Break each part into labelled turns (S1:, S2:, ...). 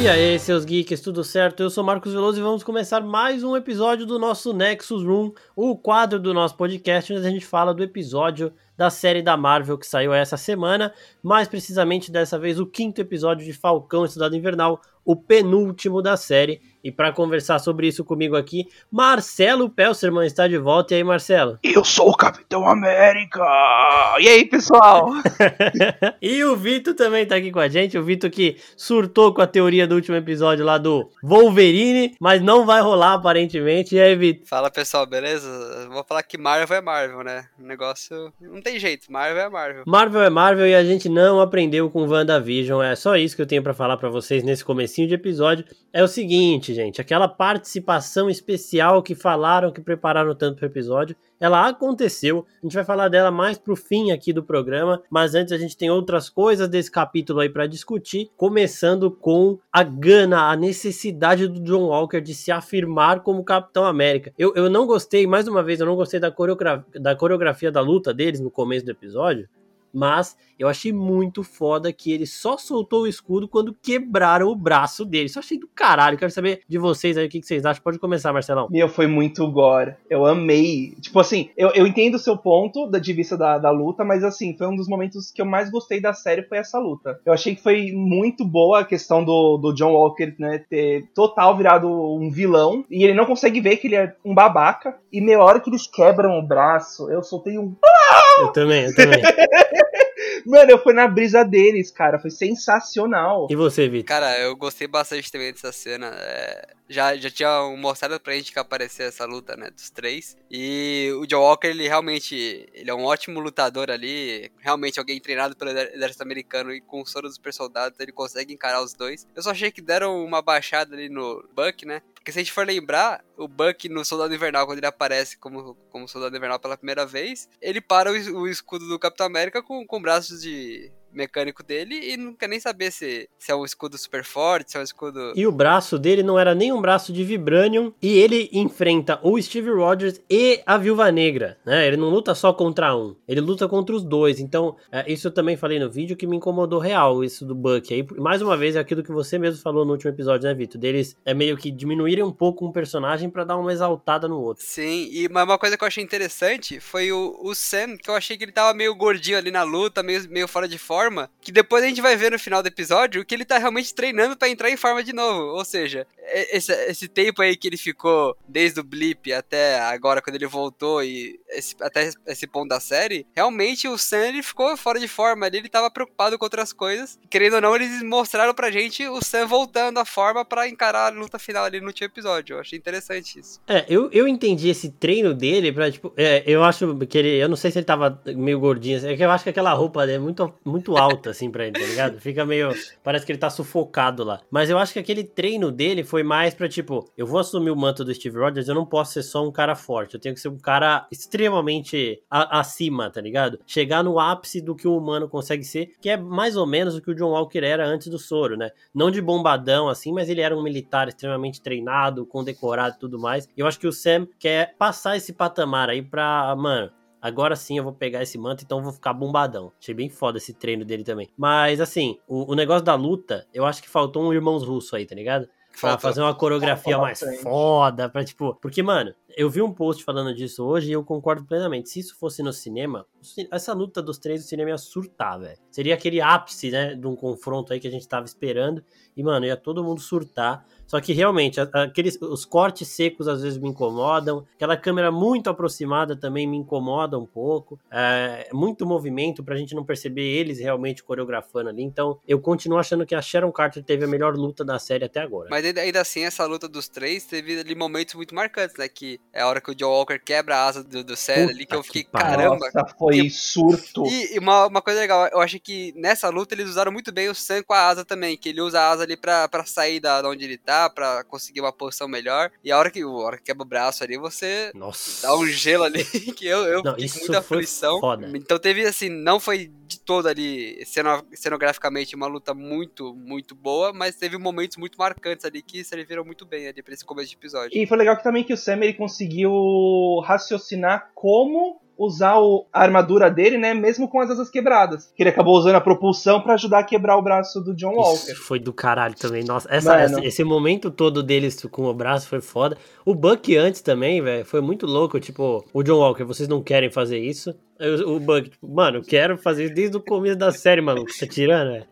S1: E aí, seus geeks, tudo certo? Eu sou Marcos Veloso e vamos começar mais um episódio do nosso Nexus Room, o quadro do nosso podcast onde a gente fala do episódio da série da Marvel que saiu essa semana, mais precisamente dessa vez o quinto episódio de Falcão Estudado Invernal, o penúltimo da série. E para conversar sobre isso comigo aqui, Marcelo Pelserman está de volta. E aí, Marcelo?
S2: Eu sou o Capitão América! E aí, pessoal?
S1: e o Vitor também está aqui com a gente. O Vitor que surtou com a teoria do último episódio lá do Wolverine, mas não vai rolar aparentemente. E aí, Vitor?
S3: Fala pessoal, beleza? Vou falar que Marvel é Marvel, né? O negócio não tem jeito, Marvel é Marvel.
S1: Marvel é Marvel e a gente não aprendeu com WandaVision. É só isso que eu tenho para falar para vocês nesse comecinho de episódio. É o seguinte, gente, aquela participação especial que falaram, que prepararam tanto para o episódio, ela aconteceu. A gente vai falar dela mais pro fim aqui do programa, mas antes a gente tem outras coisas desse capítulo aí para discutir, começando com a gana, a necessidade do John Walker de se afirmar como Capitão América. Eu, eu não gostei, mais uma vez, eu não gostei da, coreografia da coreografia da luta deles no começo do episódio, mas eu achei muito foda que ele só soltou o escudo quando quebraram o braço dele. Só achei do caralho. Quero saber de vocês aí o que vocês acham. Pode começar, Marcelão.
S2: Meu, foi muito gore. Eu amei. Tipo assim, eu, eu entendo o seu ponto de vista da, da luta, mas assim, foi um dos momentos que eu mais gostei da série foi essa luta. Eu achei que foi muito boa a questão do, do John Walker, né, ter total virado um vilão. E ele não consegue ver que ele é um babaca. E meia hora que eles quebram o braço, eu soltei um.
S1: Eu também, eu também.
S2: Mano, eu fui na brisa deles, cara. Foi sensacional.
S1: E você, Vitor?
S3: Cara, eu gostei bastante também dessa cena. É... Já, já tinha mostrado pra gente que aparecer essa luta, né, dos três. E o Joe Walker, ele realmente ele é um ótimo lutador ali. Realmente alguém treinado pelo exército americano e com o soro dos super soldados, ele consegue encarar os dois. Eu só achei que deram uma baixada ali no Buck, né? Porque se a gente for lembrar, o Buck no Soldado Invernal, quando ele aparece como, como Soldado Invernal pela primeira vez, ele para o, o escudo do Capitão América com, com braços de mecânico dele e não quer nem saber se, se é um escudo super forte, se é um escudo.
S1: E o braço dele não era nem um braço de Vibranium. E ele enfrenta o Steve Rogers e a Viúva Negra, né? Ele não luta só contra um, ele luta contra os dois. Então, é, isso eu também falei no vídeo que me incomodou real, isso do Buck. Aí, mais uma vez, é aquilo que você mesmo falou no último episódio, né, Vitor? Deles é meio que diminuírem um pouco um personagem para dar uma exaltada no outro.
S3: Sim, e uma coisa que eu achei interessante foi o, o Sam, que eu achei que ele tava meio gordinho ali na luta, meio, meio fora de forma forma que depois a gente vai ver no final do episódio que ele tá realmente treinando para entrar em forma de novo. Ou seja, esse, esse tempo aí que ele ficou desde o blip até agora quando ele voltou e esse, até esse ponto da série, realmente o Sam ele ficou fora de forma ali, ele tava preocupado com outras coisas. Querendo ou não, eles mostraram pra gente o Sam voltando à forma para encarar a luta final ali no último episódio. Eu achei interessante isso.
S1: É, eu, eu entendi esse treino dele pra, tipo, é, eu acho que ele, eu não sei se ele tava meio gordinho, é que eu acho que aquela roupa é muito, muito muito alta, assim, pra ele, tá ligado? Fica meio. Parece que ele tá sufocado lá. Mas eu acho que aquele treino dele foi mais pra, tipo, eu vou assumir o manto do Steve Rogers, eu não posso ser só um cara forte. Eu tenho que ser um cara extremamente a, acima, tá ligado? Chegar no ápice do que o humano consegue ser, que é mais ou menos o que o John Walker era antes do soro, né? Não de bombadão, assim, mas ele era um militar extremamente treinado, condecorado e tudo mais. E eu acho que o Sam quer passar esse patamar aí pra, mano, agora sim eu vou pegar esse manto, então eu vou ficar bombadão. Achei bem foda esse treino dele também. Mas, assim, o, o negócio da luta, eu acho que faltou um Irmãos Russo aí, tá ligado? Pra fazer uma coreografia mais foda, pra tipo. Porque, mano, eu vi um post falando disso hoje e eu concordo plenamente. Se isso fosse no cinema, essa luta dos três do cinema ia surtar, velho. Seria aquele ápice, né, de um confronto aí que a gente tava esperando. E, mano, ia todo mundo surtar. Só que realmente, aqueles, os cortes secos às vezes me incomodam. Aquela câmera muito aproximada também me incomoda um pouco. É, muito movimento pra gente não perceber eles realmente coreografando ali. Então, eu continuo achando que a Sharon Carter teve a melhor luta da série até agora.
S3: Mas ainda assim, essa luta dos três teve ali momentos muito marcantes, né? Que é a hora que o Joe Walker quebra a asa do, do Cell ali, que eu fiquei, que caramba.
S2: Nossa, foi que... surto.
S3: E, e uma, uma coisa legal, eu acho que nessa luta eles usaram muito bem o Sam com a asa também, que ele usa a asa ali pra, pra sair da, da onde ele tá, pra conseguir uma posição melhor. E a hora que, a hora que quebra o braço ali, você
S1: Nossa.
S3: dá um gelo ali, que eu, eu não, fiquei com muita aflição.
S1: Foda.
S3: Então teve assim, não foi de todo ali cenograficamente uma luta muito, muito boa, mas teve momentos muito marcantes ali que serviram muito bem ali pra esse começo de episódio.
S2: E foi legal que também que o Sam ele conseguiu raciocinar como usar o, a armadura dele, né? Mesmo com as asas quebradas. Que ele acabou usando a propulsão para ajudar a quebrar o braço do John Walker.
S1: Isso foi do caralho também. Nossa, essa, esse, esse, momento todo deles com o braço foi foda. O Buck antes também, velho, foi muito louco. Tipo, o John Walker, vocês não querem fazer isso? O, o Buck, tipo, mano, eu quero fazer isso desde o começo da série, mano. Tá tirando, velho?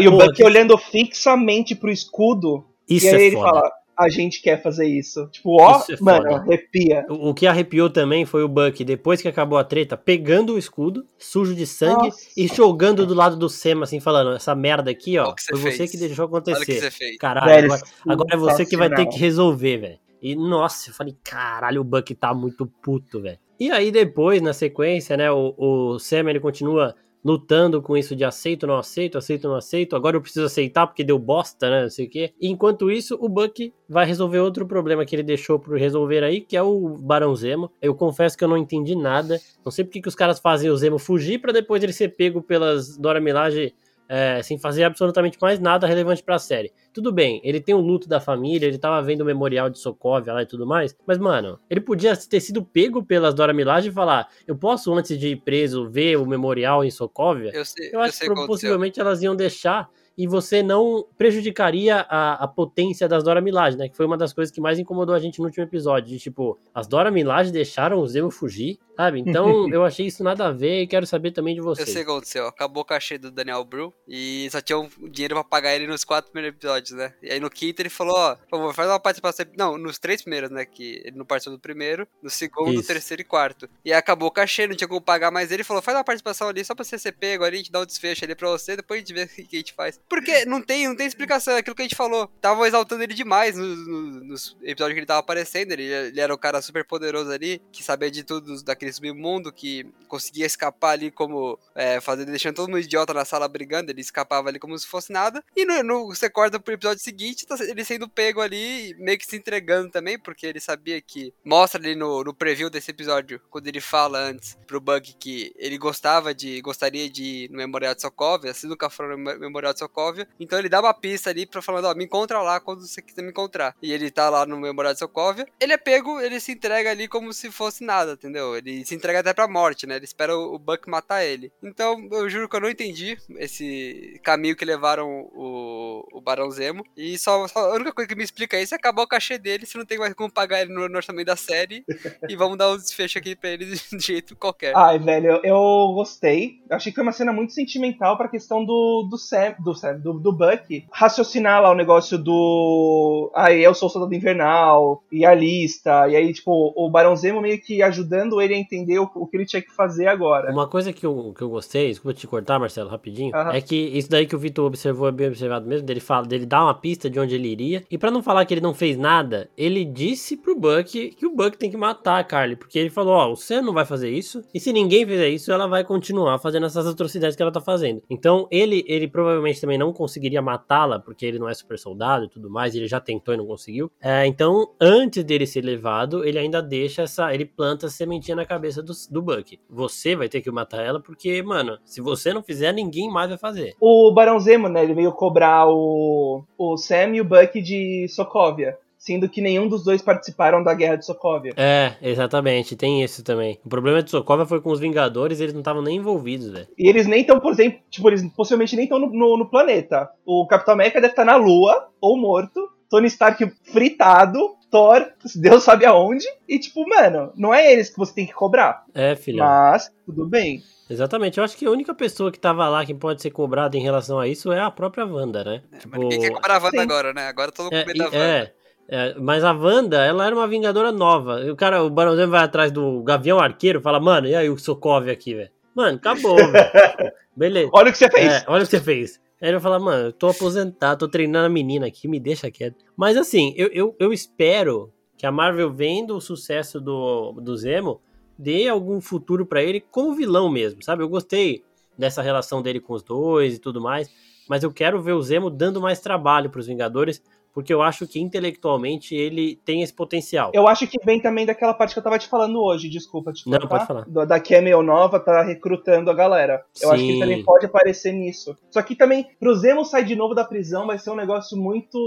S2: e o Buck olhando fixamente pro escudo. Isso e aí é ele foda. fala: a gente quer fazer isso. Tipo, ó, é mano, arrepia.
S1: O, o, que arrepiou também foi o Buck, depois que acabou a treta, pegando o escudo, sujo de sangue, Nossa. e jogando do lado do Sema, assim, falando, essa merda aqui, ó, foi fez. você que deixou acontecer. Que caralho, velho, agora, agora, é você que vai ter que resolver, velho. E, nossa, eu falei, caralho, o Buck tá muito puto, velho. E aí depois, na sequência, né, o, o Sam, ele continua lutando com isso de aceito, não aceito, aceito, não aceito. Agora eu preciso aceitar porque deu bosta, né? Não sei o quê. enquanto isso, o Buck vai resolver outro problema que ele deixou por resolver aí, que é o Barão Zemo. Eu confesso que eu não entendi nada. Não sei porque que os caras fazem o Zemo fugir para depois ele ser pego pelas Dora Milaje é, sem fazer absolutamente mais nada relevante para a série. Tudo bem, ele tem o luto da família, ele tava vendo o memorial de Sokovia lá e tudo mais, mas, mano, ele podia ter sido pego pelas Dora Milaje e falar: eu posso, antes de ir preso, ver o memorial em Sokovia?
S3: Eu, sei,
S1: eu acho
S3: eu
S1: que possivelmente elas iam deixar e você não prejudicaria a, a potência das Dora Milaje, né? Que foi uma das coisas que mais incomodou a gente no último episódio. De, tipo, as Dora Milaje deixaram o Zemo fugir, sabe? Então eu achei isso nada a ver e quero saber também de você.
S3: Eu sei o que aconteceu. Acabou o cachê do Daniel Bru e só tinha um dinheiro pra pagar ele nos quatro primeiros episódios, né? E aí no quinto ele falou: ó, por favor, faz uma participação. Não, nos três primeiros, né? Que ele não participou do primeiro, no segundo, isso. terceiro e quarto. E aí acabou o cachê, não tinha como pagar mais ele. falou: faz uma participação ali só pra você ser pego ali, a gente dá um desfecho ali pra você, depois a gente vê o que a gente faz. Porque não tem, não tem explicação, é aquilo que a gente falou. Tava exaltando ele demais nos, nos, nos episódios que ele tava aparecendo. Ele, ele era o cara super poderoso ali, que sabia de tudo daquele submundo, que conseguia escapar ali como. É, fazendo, deixando todo mundo idiota na sala brigando. Ele escapava ali como se fosse nada. E no, no, você corta pro episódio seguinte, tá ele sendo pego ali, meio que se entregando também, porque ele sabia que. Mostra ali no, no preview desse episódio, quando ele fala antes pro Bug que ele gostava de. gostaria de ir no Memorial de Sokovia, assim nunca foram no Memorial de Sokovia. Então ele dá uma pista ali pra falar, ó, me encontra lá quando você quiser me encontrar. E ele tá lá no Memorial de Sokovia. Ele é pego, ele se entrega ali como se fosse nada, entendeu? Ele se entrega até pra morte, né? Ele espera o Buck matar ele. Então, eu juro que eu não entendi esse caminho que levaram o, o Barão Zemo. E só, só, a única coisa que me explica isso é acabar o cachê dele, se não tem mais como pagar ele no, no orçamento da série. e vamos dar um desfecho aqui pra ele de jeito qualquer.
S2: Ai, velho, eu, eu gostei. Achei que foi uma cena muito sentimental pra questão do, do Sam, do Do, do Buck raciocinar lá o negócio do. Aí eu sou o soldado invernal, e a lista, e aí, tipo, o Barão Zemo meio que ajudando ele a entender o, o, que ele tinha que fazer agora.
S1: Uma coisa que eu, que eu gostei, desculpa te cortar, Marcelo, rapidinho, é que isso daí que o Vitor observou é bem observado mesmo, dele fala, dele dá uma pista de onde ele iria, e para não falar que ele não fez nada, ele disse pro Buck que o Buck tem que matar a Carly, porque ele falou, ó, oh, você não vai fazer isso, e se ninguém fizer isso, ela vai continuar fazendo essas atrocidades que ela tá fazendo. Então, ele, ele provavelmente também não conseguiria matá-la, porque ele não é super soldado e tudo mais, ele já tentou e não conseguiu. É, então, antes dele ser levado, ele ainda deixa essa. Ele planta a sementinha na cabeça do, do Buck. Você vai ter que matar ela, porque, mano, se você não fizer, ninguém mais vai fazer.
S2: O Barão Zemo, né? Ele veio cobrar o, o Sam e o Buck de Sokovia sendo que nenhum dos dois participaram da guerra de Sokovia.
S1: É, exatamente, tem isso também. O problema de Sokovia foi com os Vingadores, eles não estavam nem envolvidos, velho.
S2: E eles nem estão, por exemplo, tipo, eles possivelmente nem estão no, no, no, planeta. O Capitão América deve estar na Lua, ou morto. Tony Stark fritado, Thor, Deus sabe aonde. E tipo, mano, não é eles que você tem que cobrar.
S1: É, filho.
S2: Mas, tudo bem.
S1: Exatamente, eu acho que a única pessoa que tava lá que pode ser cobrada em relação a isso é a própria Wanda, né?
S3: É, tipo... Mas ninguém quer cobrar a Wanda Sim. agora, né? Agora todo mundo é, medo da Wanda.
S1: É, é, mas a Wanda, ela era uma vingadora nova. E o cara, o Barãozinho vai atrás do Gavião Arqueiro fala, mano, e aí o Sokovia aqui, velho? Mano, acabou, velho. Beleza.
S2: Olha o que você fez.
S1: É, olha o que você fez. Aí ele vai falar, mano, eu tô aposentado, tô treinando a menina aqui, me deixa quieto. Mas assim, eu, eu, eu espero que a Marvel, vendo o sucesso do, do Zemo, dê algum futuro para ele como vilão mesmo, sabe? Eu gostei dessa relação dele com os dois e tudo mais, mas eu quero ver o Zemo dando mais trabalho para os Vingadores, porque eu acho que intelectualmente ele tem esse potencial.
S2: Eu acho que vem também daquela parte que eu tava te falando hoje, desculpa te
S1: Não, pode falar.
S2: Da, da Camel Nova tá recrutando a galera. Eu
S1: Sim.
S2: acho que ele também pode aparecer nisso. Só que também, pro Zemo sair de novo da prisão vai ser um negócio muito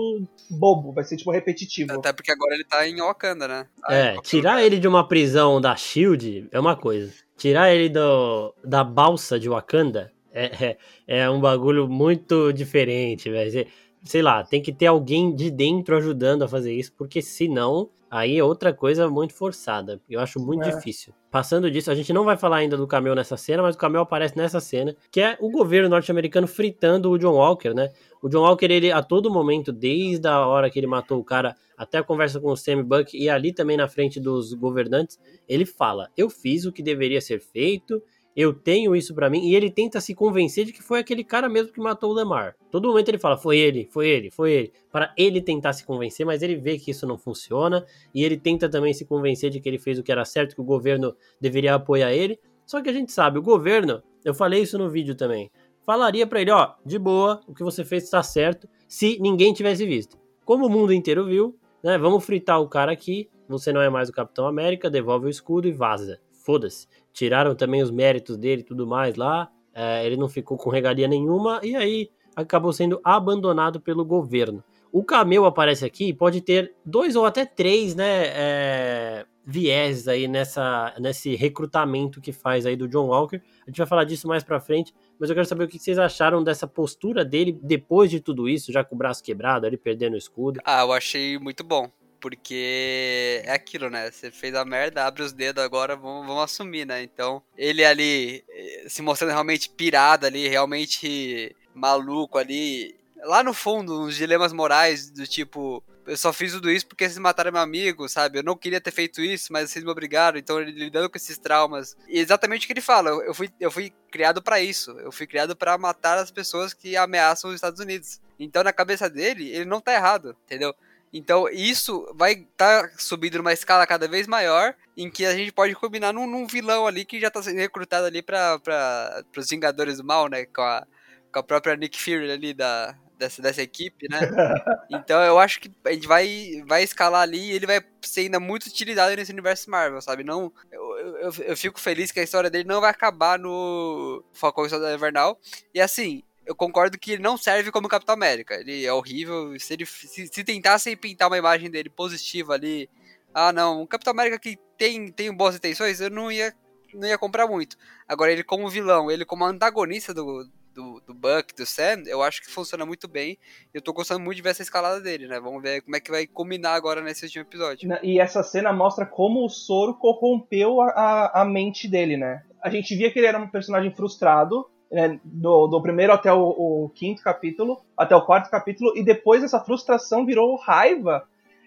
S2: bobo, vai ser tipo repetitivo.
S3: Até porque agora ele tá em Wakanda, né? Em
S1: É, tirar
S3: lugar.
S1: ele de uma prisão da Shield é uma coisa. Tirar ele do, da balsa de Wakanda é, é, é um bagulho muito diferente, velho. Sei- lá, tem que ter alguém de dentro ajudando a fazer isso, porque senão aí é outra coisa muito forçada. Eu acho muito
S2: É.
S1: difícil. Passando disso, a gente não vai falar ainda do Camel nessa cena, mas o Camel aparece nessa cena, que é o governo norte-americano fritando o John Walker, né? O John Walker, ele a todo momento, desde a hora que ele matou o cara até a conversa com o Sam Buck e ali também na frente dos governantes, ele fala: Eu fiz o que deveria ser feito, eu tenho isso pra mim, e ele tenta se convencer de que foi aquele cara mesmo que matou o Lemar. Todo momento ele fala: Foi ele, foi ele, foi ele. Para ele tentar se convencer, mas ele vê que isso não funciona, e ele tenta também se convencer de que ele fez o que era certo, que o governo deveria apoiar ele. Só que a gente sabe, o governo, eu falei isso no vídeo também, falaria pra ele: Ó, de boa, o que você fez está certo, se ninguém tivesse visto. Como o mundo inteiro viu, né? Vamos fritar o cara aqui. Você não é mais o Capitão América, devolve o escudo e vaza. Foda-se. Tiraram também os méritos dele e tudo mais lá. é, ele não ficou com regalia nenhuma e aí acabou sendo abandonado pelo governo. O Camel aparece aqui, pode ter dois ou até três, né? É, viés aí nessa, nesse recrutamento que faz aí do John Walker. A gente vai falar disso mais pra frente, mas eu quero saber o que vocês acharam dessa postura dele depois de tudo isso, já com o braço quebrado, ele perdendo o escudo.
S3: Ah, eu achei muito bom. Porque é aquilo, né? Você fez a merda, abre os dedos agora, vamos, vamos assumir, né? Então, ele ali eh, se mostrando realmente pirado ali, realmente maluco ali. Lá no fundo, uns dilemas morais do tipo. Eu só fiz tudo isso porque vocês mataram meu amigo, sabe? Eu não queria ter feito isso, mas vocês me obrigaram. Então, ele lidando com esses traumas. E exatamente o que ele fala. Eu fui, eu fui criado pra isso. Eu fui criado pra matar as pessoas que ameaçam os Estados Unidos. Então, na cabeça dele, ele não tá errado, entendeu? Então, isso vai estar tá subindo numa escala cada vez maior, em que a gente pode combinar num, num vilão ali que já tá sendo recrutado ali para os Vingadores do Mal, né? Com a, com a própria Nick Fury ali da, dessa, dessa equipe, né? Então eu acho que a gente vai, vai escalar ali e ele vai ser ainda muito utilizado nesse universo Marvel, sabe? Não, eu, eu, eu fico feliz que a história dele não vai acabar no Falcão e Soldado Invernal. E assim, eu concordo que ele não serve como Capitão América. Ele é horrível. Se, ele, se, se tentassem pintar uma imagem dele positiva ali, ah não, um Capitão América que tem, tem boas intenções, eu não ia, não ia comprar muito. Agora, ele como vilão, ele como antagonista do, do, do Buck, do Sam, eu acho que funciona muito bem. Eu tô gostando muito de ver essa escalada dele, né? Vamos ver como é que vai combinar agora nesse último episódio.
S2: E essa cena mostra como o soro corrompeu a, a, a mente dele, né? A gente via que ele era um personagem frustrado, né, do, do, primeiro até o, o, quinto capítulo, até o quarto capítulo, e depois essa frustração virou raiva.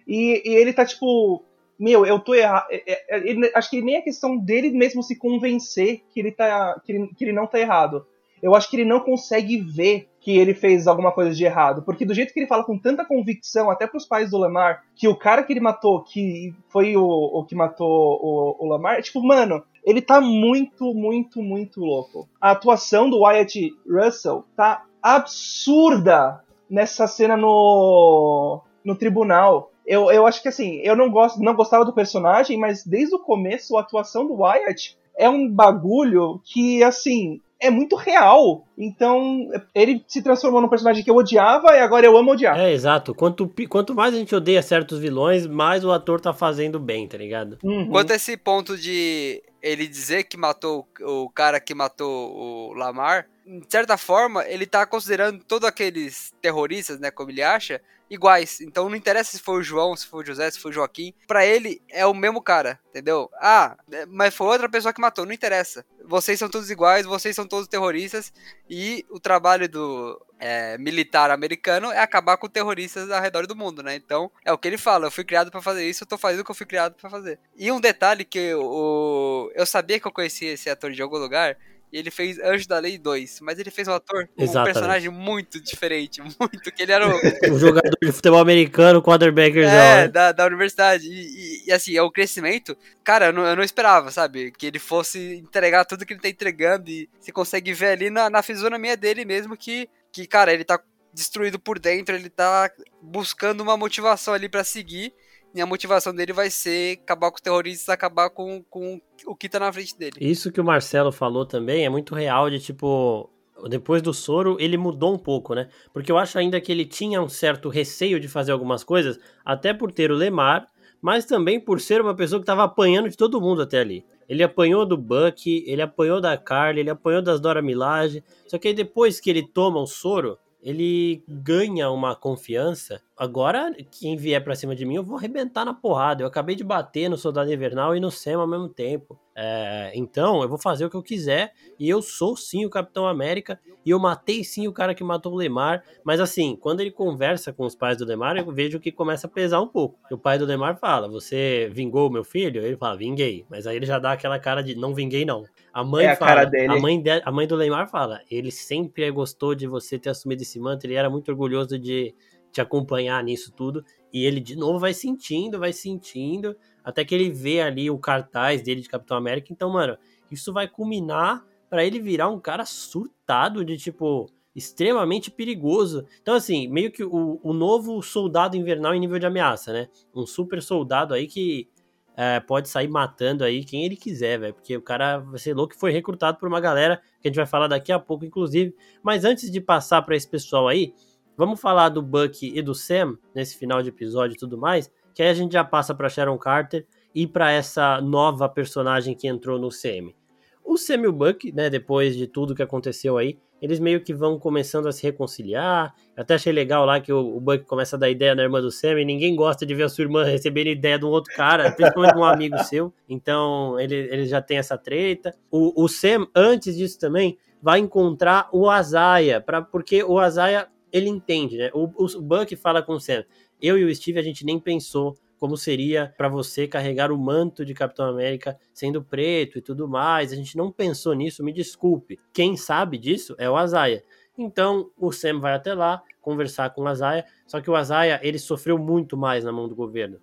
S2: E, e ele tá tipo, meu, eu tô errado. acho que nem é questão dele mesmo se convencer que ele, tá, que ele, que ele não tá errado. Eu acho que ele não consegue ver que ele fez alguma coisa de errado. Porque do jeito que ele fala com tanta convicção, até pros pais do Lamar, que o cara que ele matou, que foi o, o que matou o, o Lamar, é tipo, mano, ele tá muito, muito, muito louco. A atuação do Wyatt Russell tá absurda nessa cena no, no tribunal. Eu, eu acho que assim, eu não, gosto, não gostava do personagem, mas desde o começo a atuação do Wyatt é um bagulho que, assim, é muito real. Então, ele se transformou num personagem que eu odiava e agora eu amo odiar.
S1: É, exato. Quanto, quanto mais a gente odeia certos vilões, mais o ator tá fazendo bem, tá ligado?
S2: Uhum.
S3: Quanto a esse ponto de ele dizer que matou o cara que matou o Lamar, de certa forma, ele tá considerando todos aqueles terroristas, né, como ele acha, iguais. Então não interessa se foi o João, se foi o José, se foi o Joaquim. Pra ele é o mesmo cara, entendeu? Ah, mas foi outra pessoa que matou, não interessa. Vocês são todos iguais, vocês são todos terroristas. E o trabalho do é, militar americano é acabar com terroristas ao redor do mundo, né? Então é o que ele fala. Eu fui criado para fazer isso, eu tô fazendo o que eu fui criado para fazer. E um detalhe que eu, eu sabia que eu conhecia esse ator de algum lugar. E ele fez Anjo da Lei 2, mas ele fez um ator com um personagem muito diferente, muito, que ele era o...
S1: o jogador de futebol americano, quarterbacker
S3: é, da, da universidade, e, e, e, assim, é o crescimento, cara, eu não, eu não, esperava, sabe, que ele fosse entregar tudo que ele tá entregando, e você consegue ver ali na, na fisionomia dele mesmo que, que cara, ele tá destruído por dentro, ele tá buscando uma motivação ali para seguir. E a motivação dele vai ser acabar com os terroristas, acabar com, com o que tá na frente dele.
S1: Isso que o Marcelo falou também é muito real de tipo. Depois do soro, ele mudou um pouco, né? Porque eu acho ainda que ele tinha um certo receio de fazer algumas coisas, até por ter o Lemar, mas também por ser uma pessoa que estava apanhando de todo mundo até ali. Ele apanhou do Buck, ele apanhou da Carly, ele apanhou das Dora Milaje. Só que aí depois que ele toma o soro, ele ganha uma confiança. Agora, quem vier pra cima de mim, eu vou arrebentar na porrada. Eu acabei de bater no Soldado Invernal e no Sam ao mesmo tempo. É, então, eu vou fazer o que eu quiser. E eu sou sim o Capitão América. E eu matei sim o cara que matou o Lemar. Mas assim, quando ele conversa com os pais do Lemar, eu vejo que começa a pesar um pouco. O pai do Lemar fala: Você vingou meu filho? Ele fala: Vinguei. Mas aí ele já dá aquela cara de: Não vinguei, não. A mãe
S2: É a
S1: fala. A mãe, de- a mãe do Lemar fala: Ele sempre gostou de você ter assumido esse manto. Ele era muito orgulhoso de te acompanhar nisso tudo. E ele de novo vai sentindo, vai sentindo, até que ele vê ali o cartaz dele de Capitão América. Então, mano, isso vai culminar pra ele virar um cara surtado de tipo extremamente perigoso. Então, assim, meio que o, o novo soldado invernal em nível de ameaça, né? Um super soldado aí que é, pode sair matando aí quem ele quiser, velho. Porque o cara vai ser louco foi recrutado por uma galera que a gente vai falar daqui a pouco, inclusive. Mas antes de passar pra esse pessoal aí, vamos falar do Buck e do Sam nesse final de episódio e tudo mais. Que aí a gente já passa pra Sharon Carter e pra essa nova personagem que entrou no CM. O Sam e o Buck, né, depois de tudo que aconteceu aí, eles meio que vão começando a se reconciliar. Eu até achei legal lá que o, o Buck começa a dar ideia na irmã do Sam e ninguém gosta de ver a sua irmã recebendo ideia de um outro cara, principalmente de um amigo seu. Então ele, ele já tem essa treta. O, o Sam, antes disso também, vai encontrar o Azaia, porque o Azaia, ele entende, né? O, o Buck fala com o Sam, eu e o Steve a gente nem pensou como seria para você carregar o manto de Capitão América sendo preto e tudo mais. A gente não pensou nisso, me desculpe. Quem sabe disso é o Azaia. Então o Sam vai até lá conversar com o Azaia, só que o Azaia ele sofreu muito mais na mão do governo.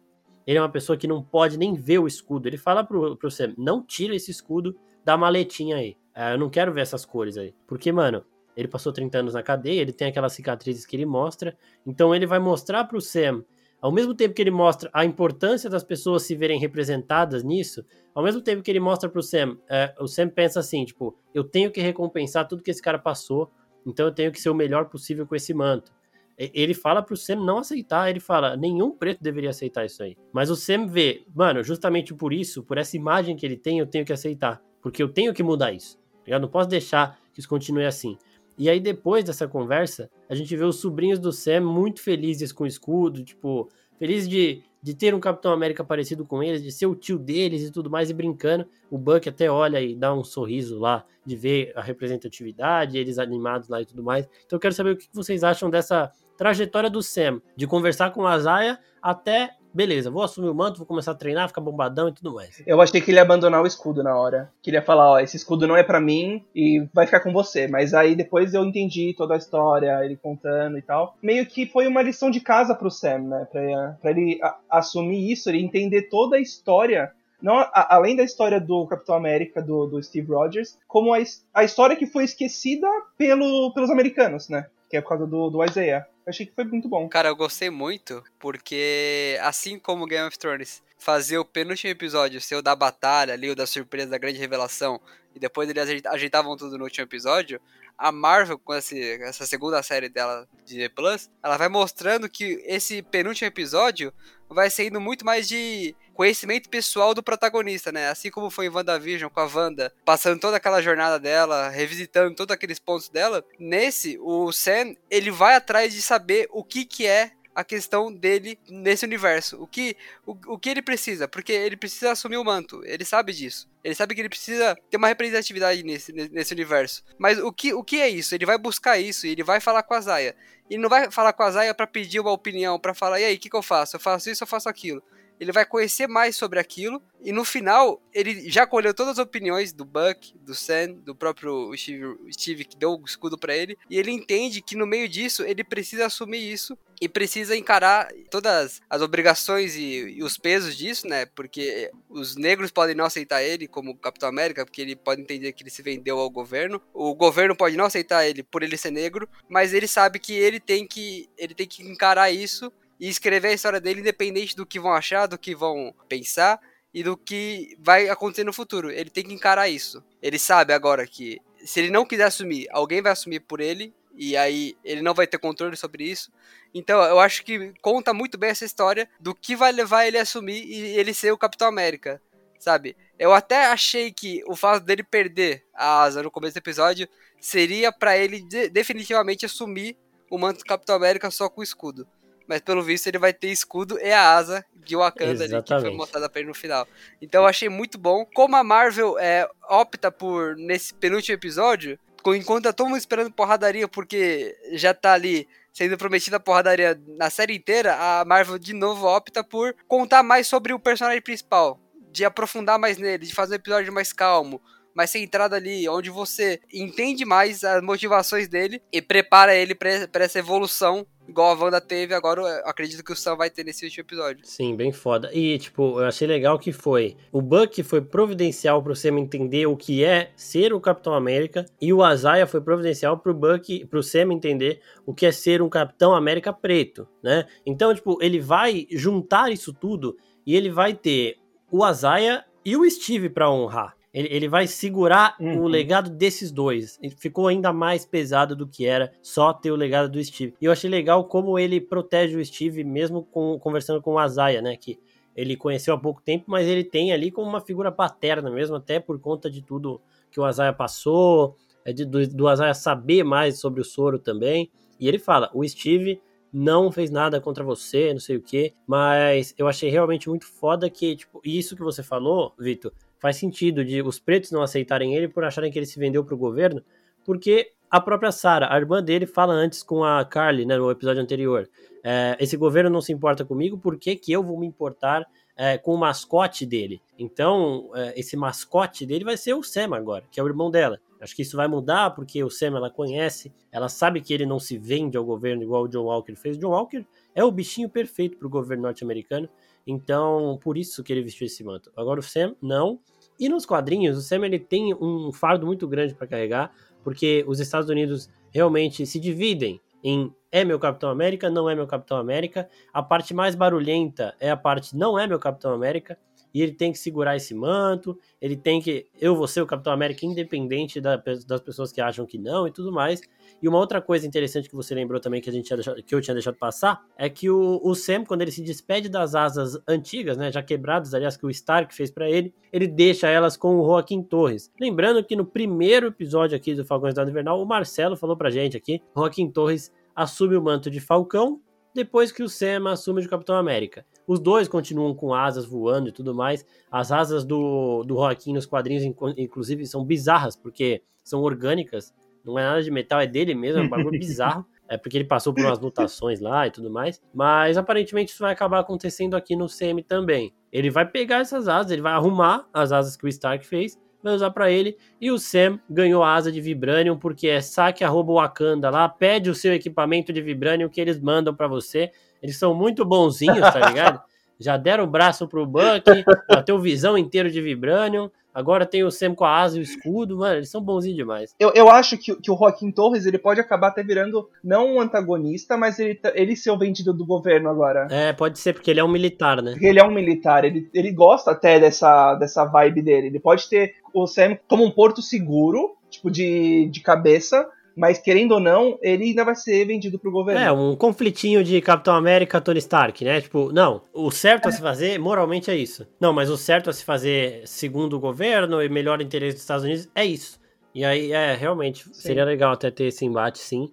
S1: Ele é uma pessoa que não pode nem ver o escudo. Ele fala pro, pro Sam, não tira esse escudo da maletinha aí. É, eu não quero ver essas cores aí. Porque, mano, ele passou 30 anos na cadeia, ele tem aquelas cicatrizes que ele mostra. Então ele vai mostrar pro Sam ao mesmo tempo que ele mostra a importância das pessoas se verem representadas nisso, ao mesmo tempo que ele mostra pro Sam, é, o Sam pensa assim, tipo, eu tenho que recompensar tudo que esse cara passou, então eu tenho que ser o melhor possível com esse manto. Ele fala pro Sam não aceitar, ele fala, nenhum preto deveria aceitar isso aí. Mas o Sam vê, mano, justamente por isso, por essa imagem que ele tem, eu tenho que aceitar, porque eu tenho que mudar isso. Eu não posso deixar que isso continue assim. E aí, depois dessa conversa, a gente vê os sobrinhos do Sam muito felizes com o escudo, tipo, felizes de, de ter um Capitão América parecido com eles, de ser o tio deles e tudo mais, e brincando. O Buck até olha e dá um sorriso lá de ver a representatividade, eles animados lá e tudo mais. Então eu quero saber o que vocês acham dessa trajetória do Sam, de conversar com a Zaya até, beleza, vou assumir o manto, vou começar a treinar, ficar bombadão e tudo mais.
S2: Eu achei que ele ia abandonar o escudo na hora. Que ele ia falar, ó, esse escudo não é pra mim e vai ficar com você. Mas aí depois eu entendi toda a história, ele contando e tal. Meio que foi uma lição de casa pro Sam, né? Pra, pra ele assumir isso, ele entender toda a história. Não, a- além da história do Capitão América, do, do Steve Rogers, como a, a história que foi esquecida pelo, pelos americanos, né? Que é por causa do, do Isaiah. Eu achei que foi muito bom.
S3: Cara, eu gostei muito, porque assim como Game of Thrones fazia o penúltimo episódio ser o da batalha ali, o da surpresa, da grande revelação, e depois eles ajeita- ajeitavam tudo no último episódio, a Marvel, com esse, essa segunda série dela de The Plus, ela vai mostrando que esse penúltimo episódio vai sendo muito mais de conhecimento pessoal do protagonista, né? Assim como foi em WandaVision com a Wanda, passando toda aquela jornada dela, revisitando todos aqueles pontos dela. Nesse, o Sam, ele vai atrás de saber o que que é a questão dele nesse universo. O que, o, o que ele precisa, porque ele precisa assumir o manto, ele sabe disso. Ele sabe que ele precisa ter uma representatividade nesse, nesse universo. Mas o que, o que é isso? Ele vai buscar isso e ele vai falar com a Zaya. Ele não vai falar com a Zaya pra pedir uma opinião, pra falar, e aí, o que, que eu faço? Eu faço isso, eu faço aquilo. Ele vai conhecer mais sobre aquilo, e no final, ele já colheu todas as opiniões do Buck, do Sam, do próprio Steve, Steve que deu o escudo para ele, e ele entende que no meio disso, ele precisa assumir isso, e precisa encarar todas as obrigações e, e, os pesos disso, né? Porque os negros podem não aceitar ele como Capitão América, porque ele pode entender que ele se vendeu ao governo. O governo pode não aceitar ele por ele ser negro, mas ele sabe que ele tem que ele tem que encarar isso e escrever a história dele independente do que vão achar, do que vão pensar e do que vai acontecer no futuro. Ele tem que encarar isso. Ele sabe agora que se ele não quiser assumir, alguém vai assumir por ele e aí ele não vai ter controle sobre isso. Então eu acho que conta muito bem essa história do que vai levar ele a assumir e ele ser o Capitão América, sabe? Eu até achei que o fato dele perder a asa no começo do episódio seria para ele de definitivamente assumir o manto do Capitão América só com o escudo mas pelo visto ele vai ter escudo e a asa de Wakanda ali, que foi mostrada pra ele no final. Então eu achei muito bom. Como a Marvel é, opta por, nesse penúltimo episódio, enquanto tá todo mundo esperando porradaria, porque já tá ali sendo prometida porradaria na série inteira, a Marvel de novo opta por contar mais sobre o personagem principal, de aprofundar mais nele, de fazer um episódio mais calmo, mais centrado ali, onde você entende mais as motivações dele e prepara ele para essa evolução igual a Wanda teve, agora acredito que o Sam vai ter nesse último episódio.
S1: Sim, bem foda. E, tipo, eu achei legal que foi. O Buck foi providencial pro Sam entender o que é ser o Capitão América. E o Azaia foi providencial pro Buck, pro Sam entender o que é ser um Capitão América preto, né? Então, tipo, ele vai juntar isso tudo e ele vai ter o Azaia e o Steve para honrar. Ele, ele vai segurar uhum. o legado desses dois. Ficou ainda mais pesado do que era só ter o legado do Steve. E eu achei legal como ele protege o Steve, mesmo com, conversando com o Azaia, né? Que ele conheceu há pouco tempo, mas ele tem ali como uma figura paterna mesmo, até por conta de tudo que o Azaia passou, é de, do, do Azaia saber mais sobre o soro também. E ele fala: o Steve não fez nada contra você, não sei o que, mas eu achei realmente muito foda que, tipo, isso que você falou, Vitor, faz sentido de os pretos não aceitarem ele por acharem que ele se vendeu para o governo, porque a própria Sarah, a irmã dele, fala antes com a Carly, né, no episódio anterior, é, esse governo não se importa comigo, por que, que eu vou me importar é, com o mascote dele? Então, é, esse mascote dele vai ser o Sam agora, que é o irmão dela. Acho que isso vai mudar porque o Sam ela conhece, ela sabe que ele não se vende ao governo igual o John Walker fez. John Walker é o bichinho perfeito para o governo norte-americano então, por isso que ele vestiu esse manto. Agora o Sam, não. E nos quadrinhos, o Sam ele tem um fardo muito grande para carregar, porque os Estados Unidos realmente se dividem em é meu Capitão América, não é meu Capitão América. A parte mais barulhenta é a parte não é meu Capitão América e ele tem que segurar esse manto, ele tem que. Eu vou ser o Capitão América independente da, das pessoas que acham que não e tudo mais. E uma outra coisa interessante que você lembrou também que, a gente deixado, que eu tinha deixado passar é que o, o Sam, quando ele se despede das asas antigas, né, já quebradas, aliás, que o Stark fez para ele, ele deixa elas com o Joaquim Torres. Lembrando que no primeiro episódio aqui do Falcões da Invernal, o Marcelo falou pra gente aqui, Joaquim Torres assume o manto de Falcão depois que o Sam assume de Capitão América. Os dois continuam com asas voando e tudo mais. As asas do, do Joaquim nos quadrinhos, inclusive, são bizarras, porque são orgânicas. Não é nada de metal, é dele mesmo, é um bagulho bizarro. É porque ele passou por umas mutações lá e tudo mais. Mas aparentemente isso vai acabar acontecendo aqui no CM também. Ele vai pegar essas asas, ele vai arrumar as asas que o Stark fez, vai usar para ele. E o Sam ganhou a asa de Vibranium porque é saque arroba Wakanda lá, pede o seu equipamento de Vibranium que eles mandam para você. Eles são muito bonzinhos, tá ligado? Já deram o braço pro Buck, já tem o visão inteiro de Vibranium. Agora tem o Sam com a asa e o escudo, mano, eles são bonzinhos demais.
S2: Eu, eu acho que, que o Joaquim Torres ele pode acabar até virando não um antagonista, mas ele, ele ser o vendido do governo agora.
S1: É, pode ser, porque ele é um militar, né?
S2: Porque ele é um militar, ele, ele gosta até dessa, dessa vibe dele. Ele pode ter o Sam como um porto seguro, tipo, de, de cabeça, mas querendo ou não, ele ainda vai ser vendido pro governo.
S1: É, um conflitinho de Capitão América Tony Stark, né? Tipo, não, o certo é. a se fazer moralmente é isso. Não, mas o certo a se fazer segundo o governo e melhor interesse dos Estados Unidos é isso. E aí, é, realmente, sim. seria legal até ter esse embate, sim.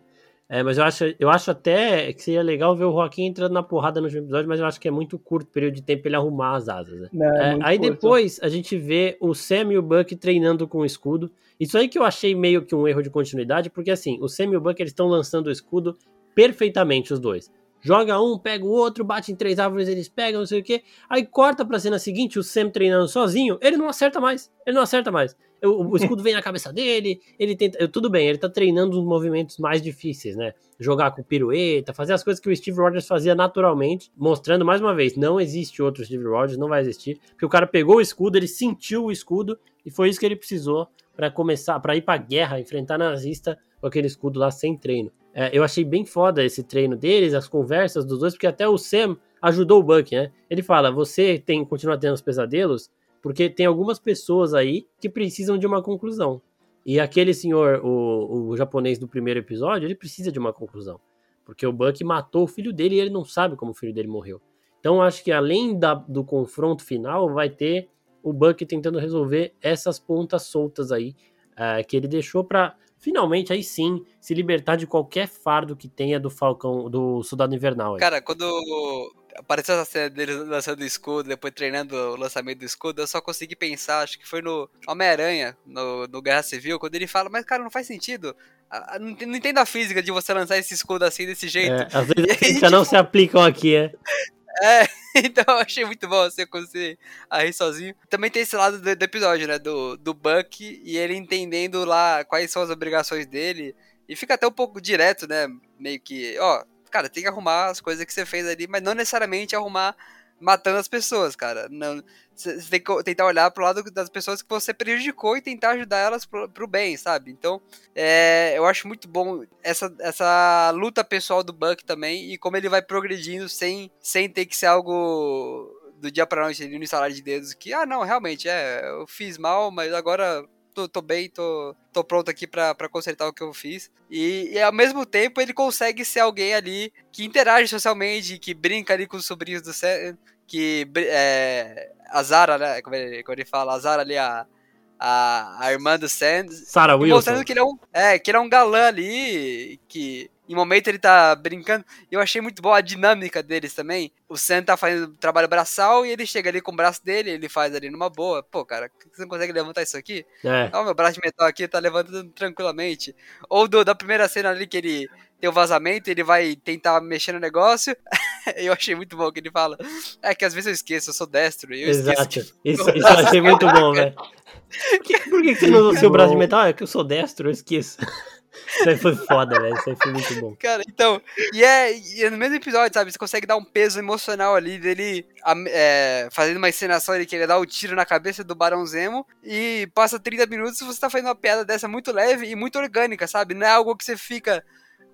S1: É, mas eu acho, eu acho até que seria legal ver o Joaquim entrando na porrada no episódio, mas eu acho que é muito curto período de tempo ele arrumar as asas. Né? Não, é, é aí curto. depois a gente vê o Sam e o Buck treinando com o escudo. Isso aí que eu achei meio que um erro de continuidade, porque assim, o Sam e o Buck eles estão lançando o escudo perfeitamente, os dois. joga um, pega o outro, bate em três árvores, eles pegam, não sei o que. Aí corta pra cena seguinte, o Sam treinando sozinho, ele não acerta mais. Ele não acerta mais. O, o escudo vem na cabeça dele, ele tenta. Tudo bem, ele tá treinando os movimentos mais difíceis, né? Jogar com pirueta, fazer as coisas que o Steve Rogers fazia naturalmente, mostrando mais uma vez: não existe outro Steve Rogers, não vai existir. Porque o cara pegou o escudo, ele sentiu o escudo, e foi isso que ele precisou para começar, para ir pra guerra, enfrentar nazista com aquele escudo lá sem treino. É, eu achei bem foda esse treino deles, as conversas dos dois, porque até o Sam ajudou o Buck, né? Ele fala: você tem continua tendo os pesadelos, porque tem algumas pessoas aí que precisam de uma conclusão. E aquele senhor, o, o japonês do primeiro episódio, ele precisa de uma conclusão. Porque o Buck matou o filho dele e ele não sabe como o filho dele morreu. Então acho que além da, do confronto final, vai ter o Buck tentando resolver essas pontas soltas aí uh, que ele deixou para finalmente aí sim se libertar de qualquer fardo que tenha do Falcão, do Soldado Invernal. Aí.
S3: Cara, quando apareceu essa cena dele lançando o escudo, depois treinando o lançamento do escudo, eu só consegui pensar, acho que foi no Homem-Aranha, no, no Guerra Civil, quando ele fala, mas cara, não faz sentido. Não, não entendo a física de você lançar esse escudo assim, desse jeito. É,
S1: às vezes a física não se aplicam aqui, é.
S3: É, então eu achei muito bom você conseguir aí sozinho. Também tem esse lado do, do, episódio, né? Do, do Buck e ele entendendo lá quais são as obrigações dele. E fica até um pouco direto, né? Meio que, ó, cara, tem que arrumar as coisas que você fez ali, mas não necessariamente arrumar matando as pessoas, cara. Não, você tem que tentar olhar pro lado das pessoas que você prejudicou e tentar ajudar elas pro, pro bem, sabe? Então, é, eu acho muito bom essa, essa luta pessoal do Buck também e como ele vai progredindo sem, sem ter que ser algo do dia pra noite ali no instalar de dedos que, ah, não, realmente, é, eu fiz mal, mas agora tô, tô bem, tô, tô pronto aqui para consertar o que eu fiz. E, e, ao mesmo tempo ele consegue ser alguém ali que interage socialmente, que brinca ali com os sobrinhos do Sam, que é, a Zara, né, como ele, como ele fala, a Zara ali, a, a, a irmã do Sam,
S1: Sarah Wilson.
S3: mostrando que ele é um, é, que ele é um galã ali, que em momento ele tá brincando. E eu achei muito boa a dinâmica deles também. O Sam tá fazendo trabalho braçal e ele chega ali com o braço dele, ele faz ali numa boa. Pô, cara, você não consegue levantar isso aqui? É. Ó, meu braço de metal aqui tá levantando tranquilamente. Ou do, da primeira cena ali que ele tem o um vazamento, ele vai tentar mexer no negócio. eu achei muito bom que ele fala. É que às vezes eu esqueço, eu sou destro. Eu
S1: Exato. Isso, isso eu achei muito bom, velho. Por que, por que você não usa o seu braço de metal? É que eu sou destro, eu esqueço. Isso aí foi foda, velho. Isso aí foi muito bom.
S3: Cara, então, e é, e é no mesmo episódio, sabe? Você consegue dar um peso emocional ali dele é, fazendo uma encenação, ele querer dar o um tiro na cabeça do Barão Zemo e passa 30 minutos e você tá fazendo uma piada dessa muito leve e muito orgânica, sabe? Não é algo que você fica